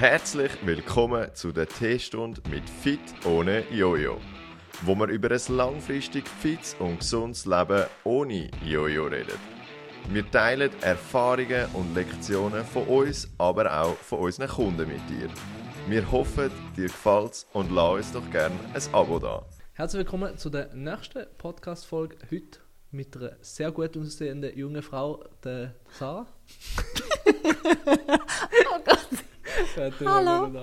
Herzlich willkommen zu der Teestunde mit Fit ohne Jojo, wo wir über ein langfristig fits und gesundes Leben ohne Jojo reden. Wir teilen Erfahrungen und Lektionen von uns, aber auch von unseren Kunden mit dir. Wir hoffen, dir gefällt's und lass uns doch gerne ein Abo da. Herzlich willkommen zu der nächsten Podcast-Folge heute mit einer sehr gut aussehenden jungen Frau, der Sarah. Oh Gott. Hallo.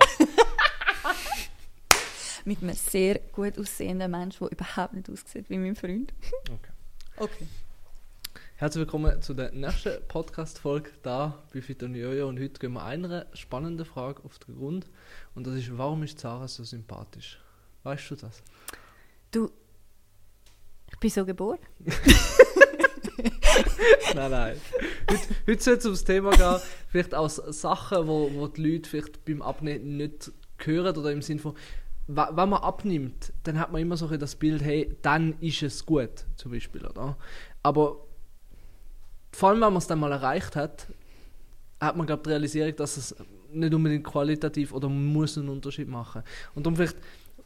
Mit einem sehr gut aussehenden Menschen, der überhaupt nicht aussieht wie mein Freund. Okay. Okay. Herzlich willkommen zu der nächsten Podcast-Folge da bei Fit und Jojo und heute gehen wir einer spannenden Frage auf den Grund und das ist, warum ist Sarah so sympathisch? Weißt du das? Du, ich bin so geboren. nein, nein. Heute, heute soll es ums Thema gehen, vielleicht aus Sachen, wo, wo die Leute vielleicht beim Abnehmen nicht hören oder im Sinne von, wenn man abnimmt, dann hat man immer so das Bild, hey, dann ist es gut, zum Beispiel, oder? Aber vor allem, wenn man es dann mal erreicht hat, hat man, glaube ich, die Realisierung, dass es nicht unbedingt qualitativ oder man muss einen Unterschied machen. Und darum vielleicht,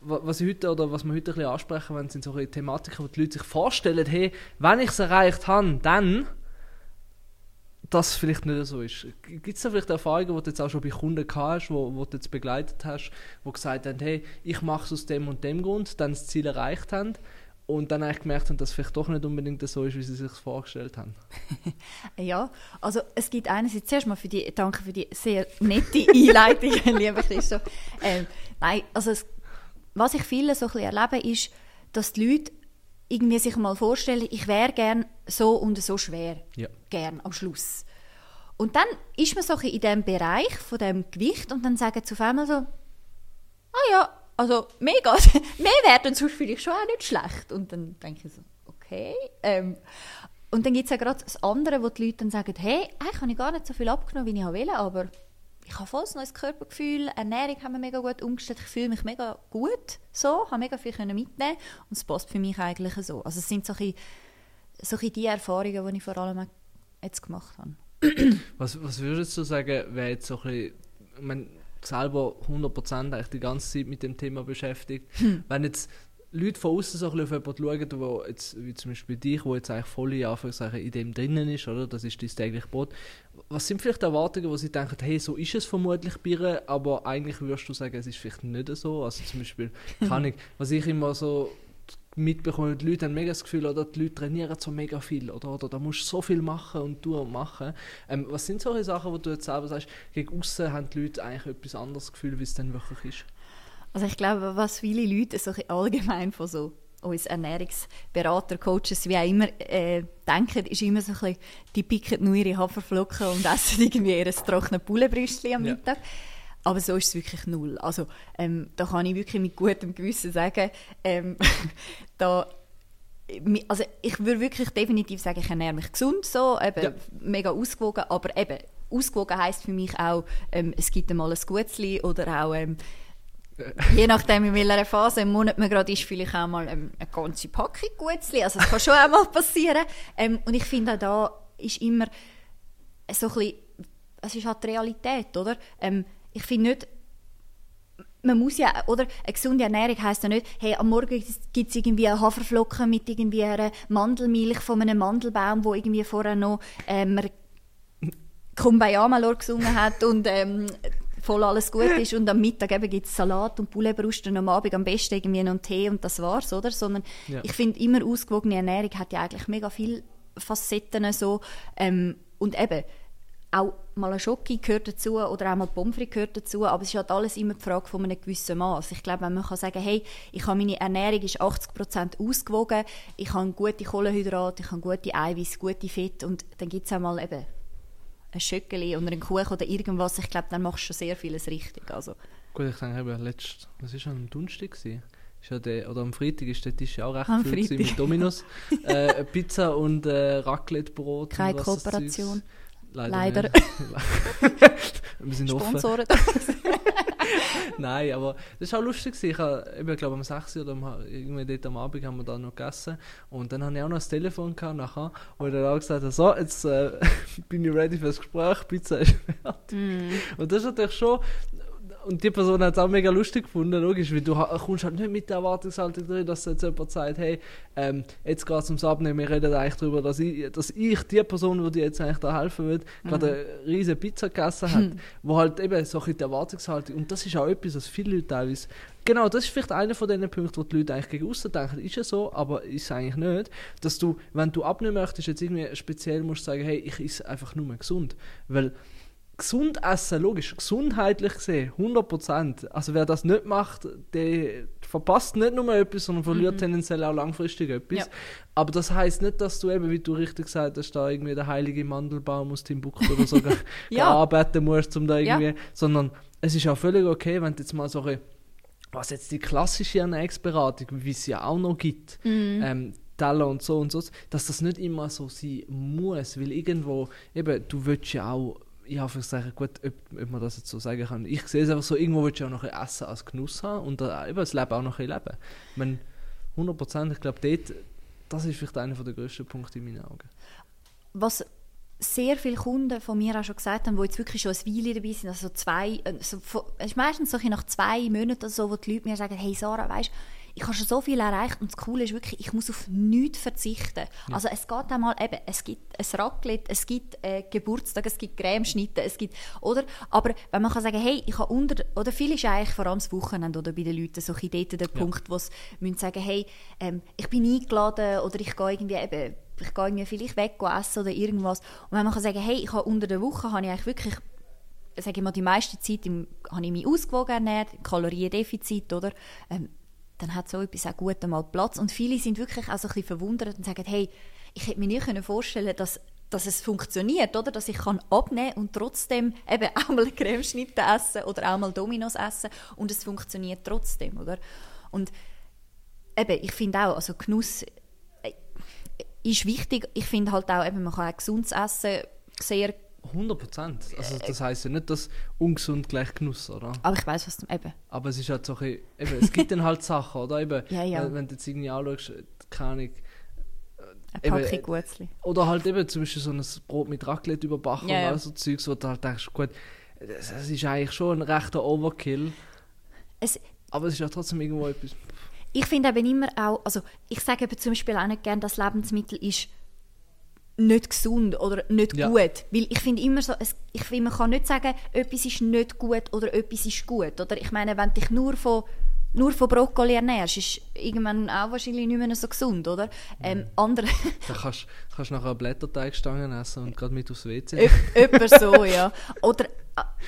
was ich heute oder was wir heute ein bisschen ansprechen wollen, sind solche Thematiken, wo die Leute sich vorstellen, hey, wenn ich es erreicht habe, dann das vielleicht nicht so ist. Gibt es da vielleicht Erfahrungen, die du jetzt auch schon bei Kunden gehabt hast, wo, wo du jetzt begleitet hast, die gesagt haben, hey, ich mache es aus dem und dem Grund, dann das Ziel erreicht haben und dann eigentlich gemerkt haben, dass es vielleicht doch nicht unbedingt so ist, wie sie sich vorgestellt haben. Ja, also es gibt einerseits zuerst mal für die, danke für die sehr nette Einleitung, lieber Christoph. Ähm, nein, also es, was ich viele so ein bisschen erlebe, ist, dass die Leute irgendwie sich mal vorstellen, ich wäre gern so und so schwer. Ja. Gern am Schluss. Und dann ist man so in diesem Bereich von dem Gewicht und dann sagen auf einmal so, ah ja, also mega, mehr wäre dann sonst vielleicht schon auch nicht schlecht. Und dann denke ich so, okay. Ähm, und dann gibt es ja gerade das andere, wo die Leute dann sagen, hey, eigentlich habe ich gar nicht so viel abgenommen, wie ich wollte, aber ich habe voll ein neues Körpergefühl, Ernährung haben wir mega gut umgestellt, ich fühle mich mega gut so, habe mega viel können mitnehmen und es passt für mich eigentlich so. Also es sind so ein bisschen, die Erfahrungen, die ich vor allem jetzt gemacht habe. Was, was würdest du sagen, wer jetzt so ein bisschen, ich meine, selber 100% eigentlich die ganze Zeit mit dem Thema beschäftigt, wenn jetzt Leute von außen so ein bisschen auf jemanden schauen, wo jetzt, wie zum Beispiel dich, wo jetzt eigentlich voll in, Anführungszeichen in dem drinnen ist, oder? Das ist dein tägliche Brot. Was sind vielleicht Erwartungen, wo sie denken, hey, so ist es vermutlich bei ihr, aber eigentlich würdest du sagen, es ist vielleicht nicht so. Also zum Beispiel, kann ich, was ich immer so mitbekomme, die Leute haben mega das Gefühl, oder die Leute trainieren so mega viel, oder, oder da musst du so viel machen und tun und machen. Ähm, was sind solche Sachen, wo du jetzt selber sagst, gegen außen haben die Leute eigentlich etwas anderes Gefühl, wie es dann wirklich ist? Also ich glaube, was viele Leute so allgemein von so uns Ernährungsberater, Coaches, wie auch immer, äh, denken, ist immer so ein bisschen, die picken nur ihre Haferflocken und essen irgendwie ihr trockenes Bullenbrüstchen am Ja. Mittag. Aber so ist es wirklich null. Also ähm, da kann ich wirklich mit gutem Gewissen sagen, ähm, da also ich würde wirklich definitiv sagen, ich ernähre mich gesund, so, eben, Ja. mega ausgewogen, aber eben, ausgewogen heisst für mich auch, ähm, es gibt einmal ein Gutzli oder auch, ähm, je nachdem in welcher Phase im Monat man gerade ist, vielleicht auch mal ähm, eine ganze Packung Gutzli, also das kann schon einmal passieren. Ähm, und ich finde auch da ist immer so ein bisschen, es ist halt die Realität, oder? Ähm, ich finde nicht, man muss ja, oder eine gesunde Ernährung heisst ja nicht, hey, am Morgen gibt es irgendwie Haferflocken mit irgendwie einer Mandelmilch von einem Mandelbaum, wo irgendwie vorher noch ähm, Kumbaya Malor gesungen hat und ähm, voll alles gut ist und am Mittag eben gibt es Salat und Pouletbrust und am Abend am besten irgendwie noch einen Tee und das war's, oder? Sondern Ja. ich finde immer ausgewogene Ernährung hat ja eigentlich mega viele Facetten so ähm, und eben auch mal ein Schoki gehört dazu oder auch mal Pommes frites gehört dazu, aber es ist halt alles immer die Frage von einem gewissen Maß. Ich glaube, wenn man kann sagen, hey, ich habe meine Ernährung ist 80% ausgewogen, ich habe gute Kohlenhydrate, ich habe gute Eiweiß, gute Fett und dann gibt es auch mal eben ein Schöckeli oder einen Kuchen oder irgendwas, ich glaube, dann machst du schon sehr vieles richtig. Also, Gut, ich denke eben, letzt, was war am Donnerstag? gewesen? Ist ja der, oder am Freitag ist der Tisch ja auch recht Am viel mit Dominos. äh, Pizza und äh, Raclette-Brot. keine und Kooperation. Leider. Leider. Wir sind offen. Sponsoren. Nein, aber das war auch lustig. Ich habe, ich glaube, am 6 Uhr oder am, irgendwie dort am Abend haben wir da noch gegessen. Und dann hatte ich auch noch das Telefon gehabt nachher, wo ich dann auch gesagt habe, so, jetzt äh, bin ich ready für das Gespräch, Pizza ist fertig. Und das ist natürlich schon, und die Person hat es auch mega lustig gefunden, logisch, weil du kommst halt nicht mit der Erwartungshaltung drin, dass jetzt jemand sagt, hey, ähm, jetzt geht es ums Abnehmen, wir reden eigentlich darüber, dass ich, dass ich die Person, die dir jetzt eigentlich da helfen will, gerade eine riesige Pizza gegessen hat, wo halt eben so die Erwartungshaltung, und das ist auch etwas, was viele Leute teilweise, genau, das ist vielleicht einer von den Punkten, wo die Leute eigentlich gegen aussen denken, ist ja so, aber ist es eigentlich nicht, dass du, wenn du abnehmen möchtest, jetzt irgendwie speziell musst sagen, hey, ich esse einfach nur gesund, weil gesund essen, logisch, gesundheitlich gesehen, 100%. Also wer das nicht macht, der verpasst nicht nur etwas, sondern verliert tendenziell auch langfristig etwas. Ja. Aber das heißt nicht, dass du eben, wie du richtig gesagt hast, da irgendwie der heilige Mandelbaum aus Timbuktu oder so Ja. gearbeitet musst, um da Ja. irgendwie, sondern es ist auch völlig okay, wenn du jetzt mal so was jetzt die klassische Ernährungsberatung, wie es ja auch noch gibt, ähm, Teller und so und so, dass das nicht immer so sein muss, weil irgendwo, eben, du willst ja auch, ich habe gesagt, gut, ob, ob man das jetzt so sagen kann, ich sehe es einfach so, irgendwo willst du auch noch ein Essen als Genuss haben und eben das Leben auch noch ein leben. Ich meine, 100 Prozent, ich glaube, dort, das ist vielleicht einer der grössten Punkte in meinen Augen. was sehr viele Kunden von mir auch schon gesagt haben, die jetzt wirklich schon ein Weile dabei sind, also zwei, so, von- es ist meistens so nach zwei Monaten oder so, wo die Leute mir sagen, hey Sarah, weißt ich habe schon so viel erreicht und das Coole ist wirklich, ich muss auf nichts verzichten. Also es geht einmal eben, es gibt ein Raclette, es gibt äh, Geburtstag, es gibt Cremeschnitte, es gibt, oder? Aber wenn man kann sagen, hey, ich habe unter, oder viel ist eigentlich vor allem das Wochenende oder bei den Leuten so ein dort der Punkt, wo sie müssen sagen, hey, ähm, ich bin eingeladen oder ich gehe irgendwie eben ich gehe irgendwie vielleicht weg essen oder irgendwas. Und wenn man kann sagen, hey, ich habe unter der Woche habe ich eigentlich wirklich, sage ich mal, die meiste Zeit im, habe ich mich ausgewogen ernährt, Kaloriendefizit, oder? Ähm, dann hat so etwas auch gut einmal Platz. Und viele sind wirklich auch so ein bisschen verwundert und sagen, hey, ich hätte mir nie vorstellen dass dass es funktioniert, oder? Dass ich kann abnehmen und trotzdem eben auch mal Cremeschnitte essen oder auch mal Dominos essen und es funktioniert trotzdem, oder? Und eben, ich finde auch, also Genuss äh, ist wichtig. Ich finde halt auch, eben, man kann auch gesundes Essen sehr 100 Prozent. Also das heisst ja nicht, dass ungesund gleich Genuss, oder? aber ich weiß was du eben Aber es ist halt so ein bisschen, eben, es gibt dann halt Sachen, oder? Eben, Ja, ja. Wenn, wenn du jetzt irgendwie anschaust, keine Ahnung, eine Eben, Packung äh, Gutzli. oder halt eben zum Beispiel so ein Brot mit Raclette überbacken Ja, und all so Zeugs, wo du halt denkst, gut, das, das ist eigentlich schon ein rechter Overkill, Es, aber es ist ja trotzdem irgendwo etwas. ich finde eben immer auch, also ich sage eben zum Beispiel auch nicht gerne, dass Lebensmittel ist nicht gesund oder nicht Ja. gut. Weil ich finde immer so, es, ich finde, man kann nicht sagen, etwas ist nicht gut oder etwas ist gut. Oder ich meine, wenn dich nur von, nur von Brokkoli ernährst, ist irgendwann auch wahrscheinlich nicht mehr so gesund, oder? Ähm, andere, Da kannst du nachher Blätterteigstangen essen und gerade mit aufs WC. Etwa so, ja. Oder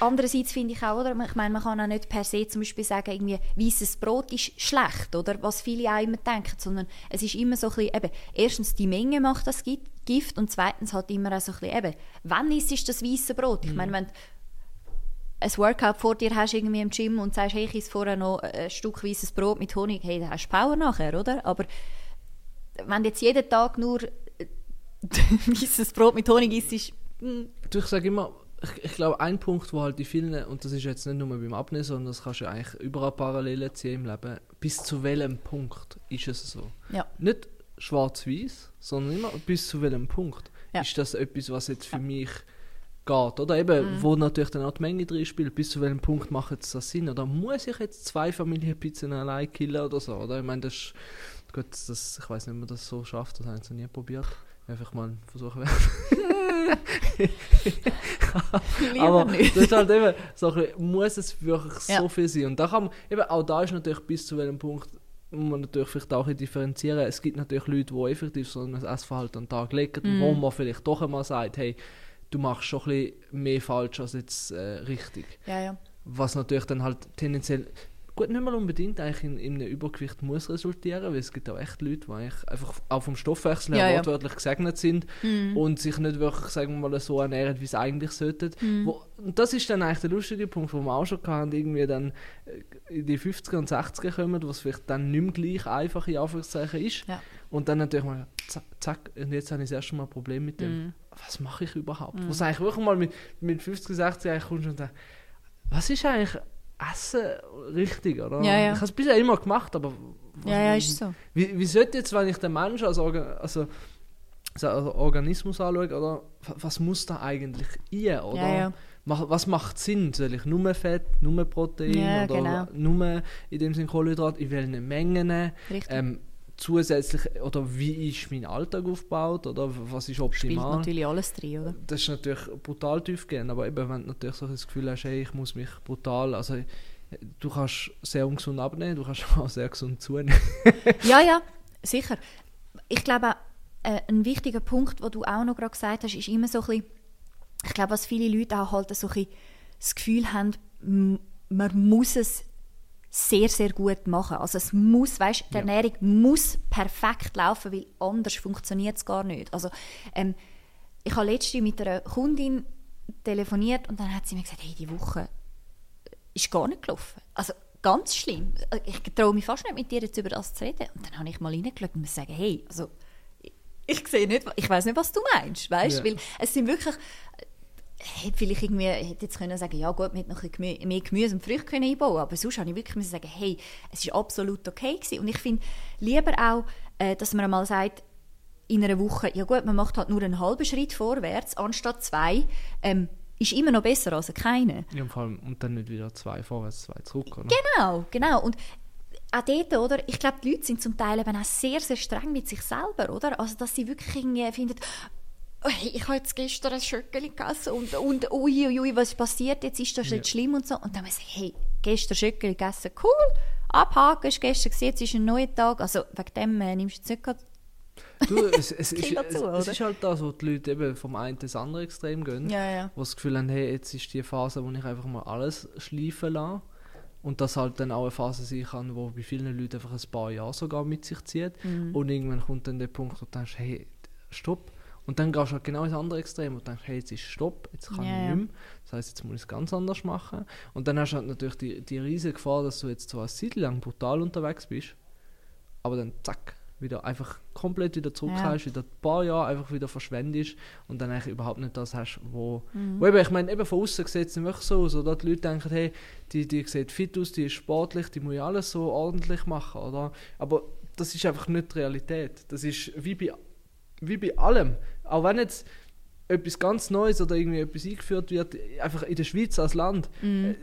andererseits finde ich auch, oder? Ich meine, man kann auch nicht per se zum Beispiel sagen, irgendwie, weißes Brot ist schlecht, oder? Was viele auch immer denken, sondern es ist immer so ein bisschen, eben, erstens die Menge macht das Gi- Gift und zweitens halt immer auch so ein bisschen, eben, wann ist das weiße Brot? Ich meine, wenn du ein Workout vor dir hast irgendwie im Gym und sagst, hey, ich esse vorher noch ein Stück weißes Brot mit Honig, hey, dann hast du Power nachher, oder? Aber wenn du jetzt jeden Tag nur äh, weißes Brot mit Honig isst, ist, hm, Du, ich sage immer, ich, ich glaube, ein Punkt, wo halt die vielen, und das ist jetzt nicht nur beim Abnehmen, sondern das kannst du ja eigentlich überall Parallelen ziehen im Leben, bis zu welchem Punkt ist es so? ja. Nicht schwarz-weiß, sondern immer bis zu welchem Punkt Ja. ist das etwas, was jetzt für mich geht. Oder eben, wo natürlich dann auch die Menge drin spielt, bis zu welchem Punkt macht jetzt das Sinn? Oder muss ich jetzt zwei Familienpizzen allein killen oder so? Oder? Ich meine, das ist, gut, das, ich weiß nicht, ob man das so schafft, das habe ich noch nie probiert. Einfach mal einen Versuch wert. Lieber Aber das ist halt eben, so bisschen, muss es wirklich Ja. so viel sein? Und da kann man, eben, auch da ist natürlich bis zu welchem Punkt, muss man natürlich vielleicht auch differenzieren. Es gibt natürlich Leute, die effektiv so ein Essverhalten an den Tag legen, Mhm. wo man vielleicht doch einmal sagt, hey, du machst schon ein bisschen mehr falsch als jetzt äh, richtig. Ja, ja. Was natürlich dann halt tendenziell, gut, nicht mal unbedingt eigentlich in, in einem Übergewicht muss resultieren, weil es gibt auch echt Leute, die eigentlich einfach auch vom Stoffwechsel her Ja, ja. wortwörtlich gesegnet sind und sich nicht wirklich, sagen wir mal, so ernähren, wie sie eigentlich sollten. Wo, und das ist dann eigentlich der lustige Punkt, wo wir auch schon hatten, irgendwie dann äh, in die 50er und 60er kommen, wo es vielleicht dann nicht mehr gleich einfach in Anführungszeichen ist. Ja. Und dann natürlich mal, zack, zack, und jetzt habe ich das erste Mal ein Problem mit dem. Was mache ich überhaupt? Wo es eigentlich wirklich mal mit, mit 50, 60 eigentlich kommst und denkst, was ist eigentlich Essen richtig, oder? Ja, ja. Ich habe es bisher immer gemacht, aber was- Ja, ja, ist so. wie, wie sollte jetzt, wenn ich den Menschen als, Orga, also, so als Organismus anschaue, oder wa- was muss da eigentlich rein, oder? Ja, ja. was macht Sinn? Soll ich nur Fett, nur Protein Ja, oder genau. nur in dem Sinne Kohlenhydrat, in welchen Mengen? Richtig. Ähm, zusätzlich, oder wie ist mein Alltag aufgebaut, oder was ist Spielt optimal? natürlich alles drin, oder? das ist natürlich brutal tief gehen, aber eben, wenn du natürlich so das Gefühl hast, hey, ich muss mich brutal, also du kannst sehr ungesund abnehmen, du kannst auch sehr gesund zunehmen. Ja, ja, sicher. Ich glaube, äh, ein wichtiger Punkt, den du auch noch gerade gesagt hast, ist immer so ein bisschen, ich glaube, was viele Leute auch halt so ein bisschen das Gefühl haben, man muss es sehr, sehr gut machen. Also es muss, weißt, die Ja. Ernährung muss perfekt laufen, weil anders funktioniert es gar nicht. Also ähm, ich habe letztens mit einer Kundin telefoniert und dann hat sie mir gesagt, hey, die Woche ist gar nicht gelaufen. Also ganz schlimm. Ich traue mich fast nicht mit dir jetzt über das zu reden. Und dann habe ich mal reingeschaut und muss sagen, hey, also ich, ich sehe nicht, ich weiß nicht, was du meinst, weißt? Ja. Weil es sind wirklich hätte vielleicht irgendwie hätte jetzt können sagen, ja gut, hätte noch ein Gemü- mehr Gemüse und Früchte können einbauen, aber sonst habe ich wirklich müssen sagen, hey, es ist absolut okay gewesen. Und ich finde lieber auch, äh, dass man einmal sagt, in einer Woche, ja gut, man macht halt nur einen halben Schritt vorwärts, anstatt zwei, ähm, ist immer noch besser als keine. Ja, und, vor allem, und dann nicht wieder zwei vorwärts, zwei zurück. Oder? Genau, genau. Und auch dort, oder? Ich glaube, die Leute sind zum Teil eben auch sehr, sehr streng mit sich selber, oder? Also, dass sie wirklich irgendwie finden, oh, hey, ich habe jetzt gestern ein Schöckeli gegessen und, und ui, ui, ui, was ist passiert jetzt? Ist das Ja. jetzt schlimm und so? Und dann muss ich sagen, hey, gestern Schöckeli gegessen, cool, abhaken, ist gestern gesehen, jetzt ist ein neuer Tag. Also, wegen dem äh, nimmst du jetzt nicht gerade Du, es, es, ist, es, zu, es oder? ist halt das, wo die Leute eben vom einen ins andere Extrem gehen. Ja, ja. Wo das Gefühl haben, hey, jetzt ist die Phase, wo ich einfach mal alles schleifen lasse. Und das halt dann auch eine Phase sein kann, wo bei vielen Leuten einfach ein paar Jahre sogar mit sich zieht. Mhm. Und irgendwann kommt dann der Punkt, wo du denkst, hey, stopp. Und dann gehst du halt genau ins andere Extrem und denkst, hey, jetzt ist Stopp, jetzt kann Ja, ich ja. nicht mehr. Das heisst, jetzt muss ich es ganz anders machen. Und dann hast du halt natürlich die, die riesige Gefahr, dass du jetzt zwar eine Zeit lang brutal unterwegs bist, aber dann zack, wieder einfach komplett wieder zurückkommst, wieder ein paar Jahre einfach wieder verschwendest und dann eigentlich überhaupt nicht das hast, wo, Mhm. wo eben, ich meine, eben von außen sieht es nicht wirklich so aus, oder? Die Leute denken, hey, die, die sieht fit aus, die ist sportlich, die muss ja alles so ordentlich machen, oder? Aber das ist einfach nicht die Realität. Das ist wie bei, wie bei allem. Auch wenn jetzt etwas ganz Neues oder irgendwie etwas eingeführt wird, einfach in der Schweiz als Land, Mhm. äh,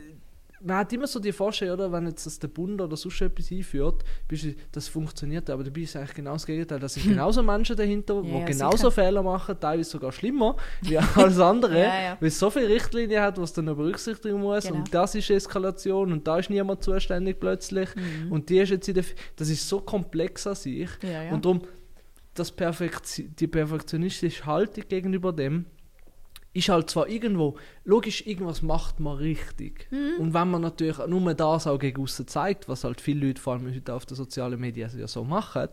man hat immer so die Vorstellung, oder, wenn jetzt das der Bund oder sonst etwas einführt, bist du, das funktioniert, aber dabei ist eigentlich genau das Gegenteil. Da sind genauso Menschen dahinter, die Ja, ja, genauso sicher. Fehler machen, teilweise sogar schlimmer wie alles andere, Ja, ja. weil es so viele Richtlinien hat, was dann noch berücksichtigen muss Genau. und das ist Eskalation und da ist niemand zuständig plötzlich und die ist jetzt in der, F- das ist so komplex an sich Mhm. Und darum das Perfekti die perfektionistische Haltung gegenüber dem ist halt zwar irgendwo, logisch, irgendwas macht man richtig. Mhm. Und wenn man natürlich nur das auch gegen aussen zeigt, was halt viele Leute, vor allem heute auf den sozialen Medien, ja so machen,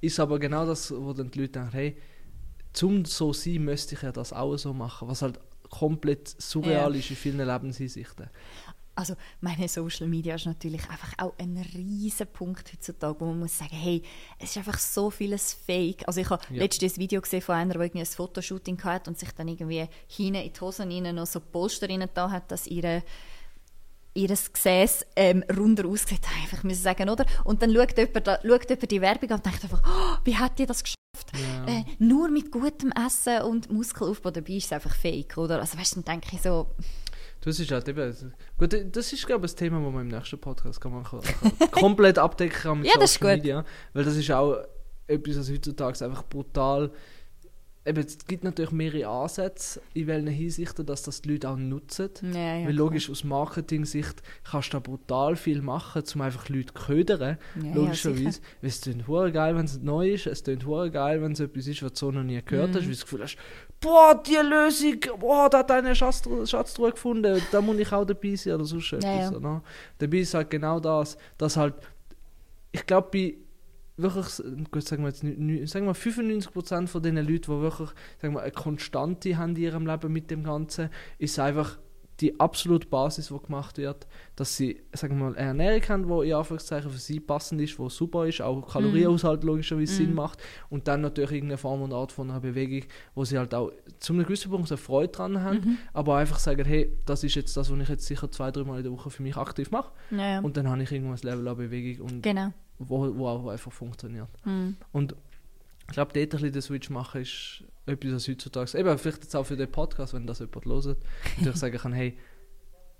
ist aber genau das, wo dann die Leute denken, hey, zum so sein, müsste ich ja das auch so machen, was halt komplett surreal Ja. ist in vielen Lebenshinsichten. Also meine Social Media ist natürlich einfach auch ein riesen Punkt heutzutage, wo man muss sagen, hey, es ist einfach so vieles Fake. Also ich habe Ja. letztens ein Video gesehen von einer, die irgendwie ein Fotoshooting hatte und sich dann irgendwie hinten in die Hosen rein noch so Polster rein da hat, dass ihre ihr Gesäß ähm, runder aussieht, einfach müssen sagen, oder? Und dann schaut jemand, da, schaut jemand die Werbung an und denkt einfach, oh, wie hat die das geschafft? Ja. Äh, nur mit gutem Essen und Muskelaufbau, dabei ist es einfach fake, oder? Also weißt du, dann denke ich so, Das ist halt eben. Gut, das ist, glaube ich, das Thema, das wir im nächsten Podcast kann man kann, komplett abdecken kann mit Ja, das ist Social gut. Media. Weil das ist auch etwas, was heutzutage einfach brutal. Eben, es gibt natürlich mehrere Ansätze, in welchen Hinsichten, dass das die Leute auch nutzen. ja, ja, Weil logisch, aus Marketing-Sicht kannst du da brutal viel machen, um einfach Leute zu ködern. Ja, logischerweise. weil es klingt geil, wenn es neu ist. Es klingt geil, wenn es etwas ist, was du so noch nie gehört Mhm. hast. Weil du das Gefühl hast, boah, die Lösung, boah, da hat einer Schatztruhe Schatztruhe gefunden, da muss ich auch dabei sein oder sonst etwas. Ja, ja. Dabei ist halt genau das, dass halt, ich glaube, bei wirklich, gut, sagen wir jetzt, sagen wir 95% von den Leuten, die wirklich sagen wir, eine Konstante haben in ihrem Leben mit dem Ganzen, ist einfach die absolute Basis, die gemacht wird, dass sie sagen wir mal, eine Ernährung haben, die in Anführungszeichen für sie passend ist, die super ist, auch Kalorienhaushalt logischerweise Sinn macht und dann natürlich irgendeine Form und Art von einer Bewegung, wo sie halt auch zu einem gewissen Punkt eine Freude dran haben, aber einfach sagen, hey, das ist jetzt das, was ich jetzt sicher zwei, drei Mal in der Woche für mich aktiv mache Ja, ja. und dann habe ich irgendwas Level an Bewegung und genau. wo, wo auch einfach funktioniert. Mhm. Und ich glaube, dort ein bisschen den Switch machen ist etwas, was heutzutage, eben vielleicht jetzt auch für den Podcast, wenn das jemand hört, natürlich sagen kann, hey,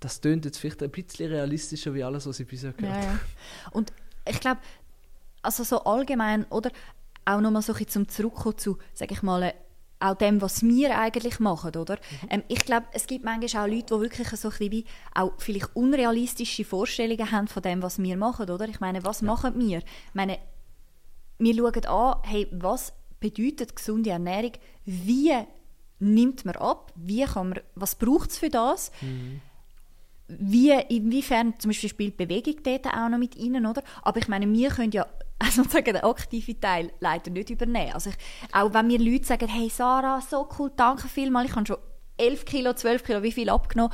das tönt jetzt vielleicht ein bisschen realistischer wie alles, was ich bisher gehört Ja, habe. ja. Und ich glaube, also so allgemein, oder auch nochmal so ein bisschen zum Zurückkommen zu, sag ich mal, auch dem, was wir eigentlich machen, oder? Ähm, ich glaube, es gibt manchmal auch Leute, die wirklich so ein bisschen wie auch vielleicht unrealistische Vorstellungen haben von dem, was wir machen, oder? Ich meine, was machen wir? Ich meine, wir schauen an, hey, was bedeutet gesunde Ernährung? Wie nimmt man ab? Wie kann man, was braucht es für das? wie, inwiefern zum Beispiel spielt Bewegung dort auch noch mit rein, oder? Aber ich meine, wir können ja also sozusagen den aktiven Teil leider nicht übernehmen. Also ich, auch wenn mir Leute sagen, hey Sarah, so cool, danke vielmals, ich habe schon 11 Kilo, 12 Kilo, wie viel abgenommen,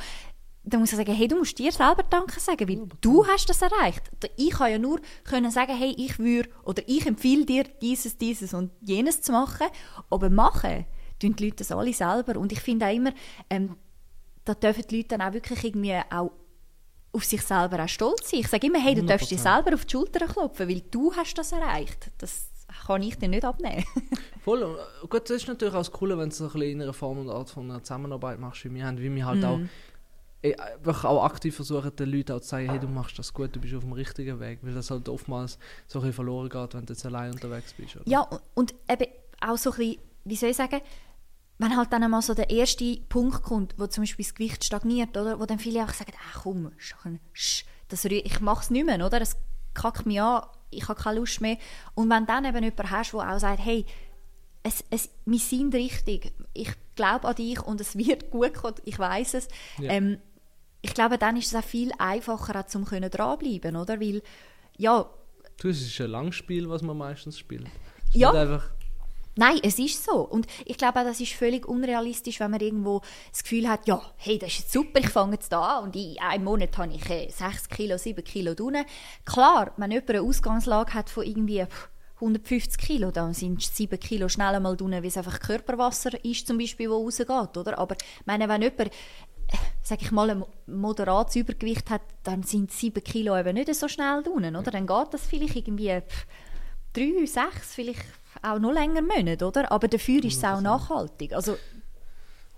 dann muss ich sagen, hey, du musst dir selber Danke sagen, weil du hast das erreicht. Ich kann ja nur können sagen, hey, ich würde oder ich empfehle dir dieses, dieses und jenes zu machen, aber machen tun die Leute das alle selber und ich finde auch immer, ähm, da dürfen die Leute dann auch wirklich irgendwie auch auf sich selber auch stolz sein. Ich sage immer, hey, du darfst dir 100%. selber auf die Schulter klopfen, weil du hast das erreicht. Das kann ich dir nicht abnehmen. Voll. Gut, das ist natürlich auch das Coole, wenn du so ein bisschen in einer Form und Art von einer Zusammenarbeit machst, wie wir haben, wie wir halt auch, eh, wirklich auch aktiv versuchen, den Leuten auch zu sagen, hey, du machst das gut, du bist auf dem richtigen Weg, weil das halt oftmals so ein bisschen verloren geht, wenn du jetzt allein unterwegs bist. Oder? Ja, und- eben auch so ein bisschen, wie soll ich sagen, wenn halt dann einmal so der erste Punkt kommt, wo zum Beispiel das Gewicht stagniert, oder? Wo dann viele auch sagen, ach komm, Sch, das ich mach's nicht mehr, oder? Es kackt mich an, ich habe keine Lust mehr. Und wenn dann eben jemand hast, der auch sagt, hey, es, es, wir sind richtig, ich glaube an dich und es wird gut kommen, ich weiß es. Ja. Ähm, ich glaube, dann ist es auch viel einfacher, auch zum können dranbleiben, oder? Weil, ja, Du, es ist ein Langspiel, was man meistens spielt. Es Ja. Nein, es ist so. Und ich glaube auch, das ist völlig unrealistisch, wenn man irgendwo das Gefühl hat, ja, hey, das ist jetzt super, ich fange jetzt da an und in einem Monat habe ich äh, 6 Kilo, 7 Kilo drin. Klar, wenn jemand eine Ausgangslage hat von irgendwie pff, 150 Kilo, dann sind 7 Kilo schnell einmal drin, weil es einfach Körperwasser ist, zum Beispiel, wo rausgeht, oder? Aber ich meine, wenn jemand sag ich mal, ein moderates Übergewicht hat, dann sind 7 Kilo eben nicht so schnell drin, oder? Dann geht das vielleicht irgendwie 3, 6, vielleicht auch noch länger Monate, oder? Aber dafür ist es auch nachhaltig. Also,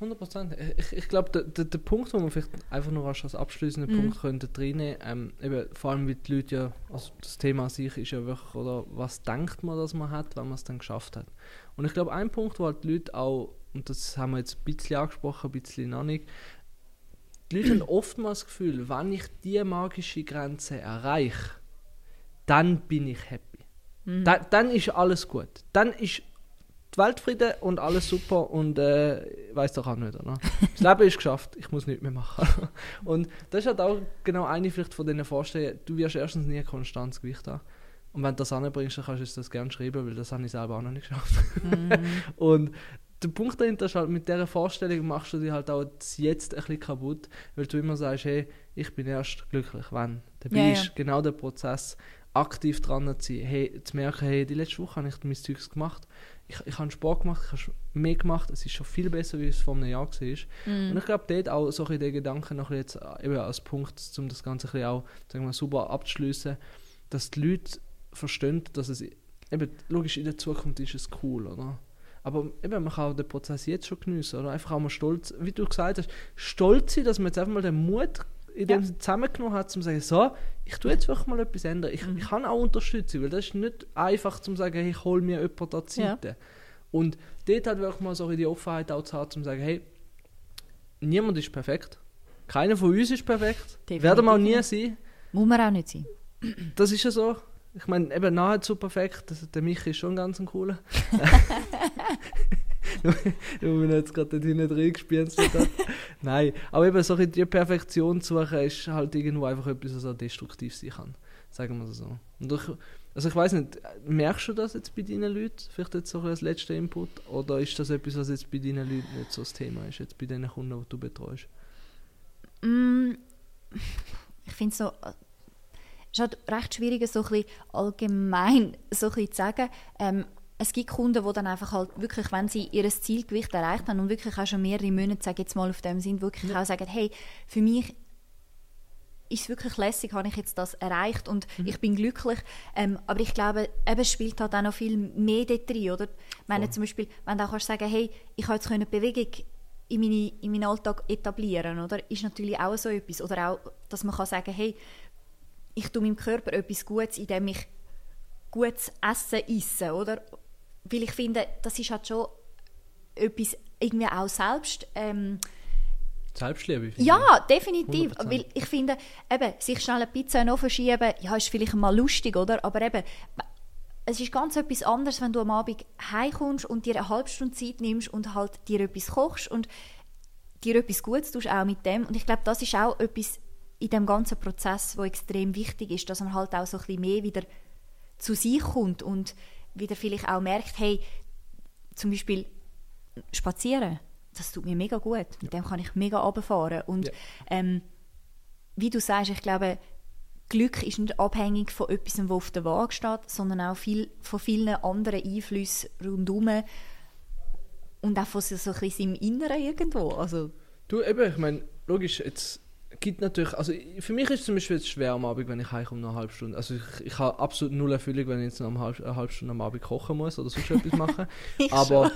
100 Prozent. Ich, ich glaube, der, der, der Punkt, wo man vielleicht einfach nur als abschließenden Mhm. Punkt könnte reinnehmen, ähm, eben, vor allem, weil die Leute ja, also das Thema an sich ist ja wirklich, oder was denkt man, dass man hat, wenn man es dann geschafft hat. Und ich glaube, ein Punkt, wo halt die Leute auch, und das haben wir jetzt ein bisschen angesprochen, ein bisschen noch nicht, die Leute haben oftmals das Gefühl, wenn ich diese magische Grenze erreiche, dann bin ich happy. Da, dann ist alles gut. Dann ist die Welt Friede und alles super und äh, ich weiß doch auch nicht, oder? Das Leben ist geschafft, ich muss nichts mehr machen. Und das ist halt auch genau eine vielleicht von diesen Vorstellungen, du wirst erstens nie ein konstantes Gewicht haben. Und wenn du das anbringst, dann kannst du das gerne schreiben, weil das habe ich selber auch noch nicht geschafft. und der Punkt dahinter ist halt, mit dieser Vorstellung machst du dir halt auch das Jetzt ein bisschen kaputt, weil du immer sagst, hey, ich bin erst glücklich, wenn. Dabei Ja, ja. ist genau der Prozess, aktiv dran zu sein, hey, zu merken, hey, die letzte Woche habe ich mein Zeugs gemacht, ich, ich habe Sport gemacht, ich habe mehr gemacht, es ist schon viel besser, wie es vor einem Jahr war. Und ich glaube, dort auch so ein bisschen den Gedanken noch jetzt äh, eben als Punkt, um das Ganze ein bisschen auch sagen wir, super abzuschließen, dass die Leute verstehen, dass es eben, logisch, in der Zukunft ist es cool, oder? Aber eben, man kann auch den Prozess jetzt schon geniessen, oder? Einfach auch mal stolz, wie du gesagt hast, stolz sein, dass man jetzt einfach mal den Mut in dem Ja. zusammengenommen hat, um zu sagen, so, ich tue jetzt wirklich mal etwas ändern. Ich, Mhm. ich kann auch unterstützen, weil das ist nicht einfach zu sagen, hey, ich hole mir jemanden an die Ja. Und dort hat wirklich mal so die Offenheit auch zu haben, um zu sagen, hey, niemand ist perfekt. Keiner von uns ist perfekt. Definitiv Werden wir auch nie sein. muss man auch nicht sein. Das ist ja so. Ich meine, eben nahezu perfekt. Das, der Michi ist schon ganz ein cooler. Nur, weil man jetzt gerade dort hinten reingespielt hat. Nein, aber eben so die Perfektion zu suchen, ist halt irgendwo einfach etwas, was auch destruktiv sein kann. Sagen wir das so. Und ich, also ich weiß nicht, merkst du das jetzt bei deinen Leuten? Vielleicht jetzt so als letzter Input? Oder ist das etwas, was jetzt bei deinen Leuten nicht so das Thema ist, jetzt bei den Kunden, die du betreust? Mm, ich finde es so, es ist halt recht schwierig, so ein bisschen allgemein so ein bisschen zu sagen. Ähm, es gibt Kunden, die dann einfach halt wirklich, wenn sie ihr Zielgewicht erreicht haben und wirklich auch schon mehrere Monate, sage jetzt mal auf dem sind, wirklich auch sagen, hey, für mich ist es wirklich lässig, habe ich jetzt das erreicht und Mhm. ich bin glücklich. Ähm, aber ich glaube, eben, es spielt halt auch noch viel mehr dort rein, oder? Ich meine zum Beispiel, wenn du auch kannst sagen, hey, ich habe jetzt die Bewegung in, meine, in meinen Alltag etablieren, oder? Ist natürlich auch so etwas. Oder auch, dass man kann sagen, hey, ich tue meinem Körper etwas Gutes, indem ich gutes Essen esse, oder? Weil ich finde, das ist halt schon etwas irgendwie auch selbst... Ähm, Selbstliebe. ja, definitiv. 100%. Weil ich finde, eben, sich schnell eine Pizza noch verschieben, ja, ist vielleicht mal lustig, oder? Aber eben, es ist ganz etwas anderes, wenn du am Abend heimkommst und dir eine halbe Stunde Zeit nimmst und halt dir etwas kochst und dir etwas Gutes tust, auch mit dem. Und ich glaube, das ist auch etwas in dem ganzen Prozess, wo extrem wichtig ist, dass man halt auch so ein bisschen mehr wieder zu sich kommt und wieder vielleicht auch merkt, hey, zum Beispiel spazieren, das tut mir mega gut. Mit dem kann ich mega runterfahren. Und Ja. ähm, wie du sagst, ich glaube, Glück ist nicht abhängig von etwas, was auf der Waage steht, sondern auch viel, von vielen anderen Einflüssen rundherum und auch von so, so ein bisschen im Inneren irgendwo. Also, Du, eben, ich meine, logisch, jetzt gibt natürlich, also für mich ist es zum Beispiel jetzt schwer am Abend, wenn ich heimkomme nach einer halben Stunde. Also ich, ich habe absolut null Erfüllung, wenn ich jetzt noch eine halbe, eine halbe Stunde am Abend kochen muss oder sonst etwas machen. Aber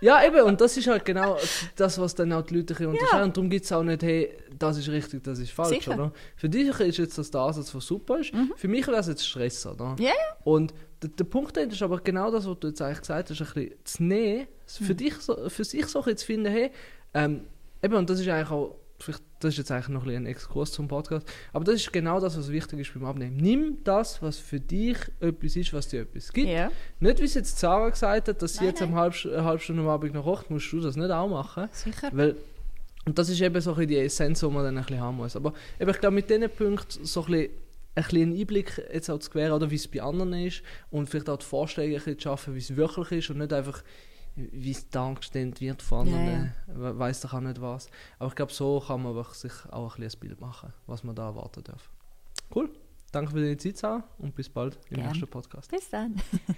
ja, eben, und das ist halt genau das, was dann auch die Leute unterscheiden. Und darum gibt es auch nicht, hey, das ist richtig, das ist falsch, Sicher. oder? Für dich ist jetzt das der Ansatz, was super ist. Für mich wäre es jetzt Stress, oder? ja, ja. Und der, der Punkt dahinter ist aber genau das, was du jetzt eigentlich gesagt hast, ein bisschen zu nehmen, für, dich so, für sich so ein bisschen zu finden, hey, ähm, eben, und das ist eigentlich auch, vielleicht, das ist jetzt eigentlich noch ein, ein Exkurs zum Podcast, aber das ist genau das, was wichtig ist beim Abnehmen. Nimm das, was für dich etwas ist, was dir etwas gibt. ja. Nicht, wie es jetzt Sarah gesagt hat, dass sie Nein, jetzt eine halbe, eine halbe Stunde am Abend noch kocht, musst du das nicht auch machen. sicher. Weil, und das ist eben so ein die Essenz, die man dann ein bisschen haben muss. Aber eben, ich glaube, mit diesen Punkten so ein bisschen, ein bisschen einen Einblick jetzt auch zu gewähren, oder wie es bei anderen ist und vielleicht auch die Vorstellung ein bisschen zu schaffen, wie es wirklich ist und nicht einfach, wie es dargestellt wird von Ja, anderen, ja, weiß doch auch nicht was. Aber ich glaube, so kann man sich auch ein bisschen ein Bild machen, was man da erwarten darf. Cool. Danke für deine Zeit, Sarah, und bis bald im Gern. nächsten Podcast. Bis dann.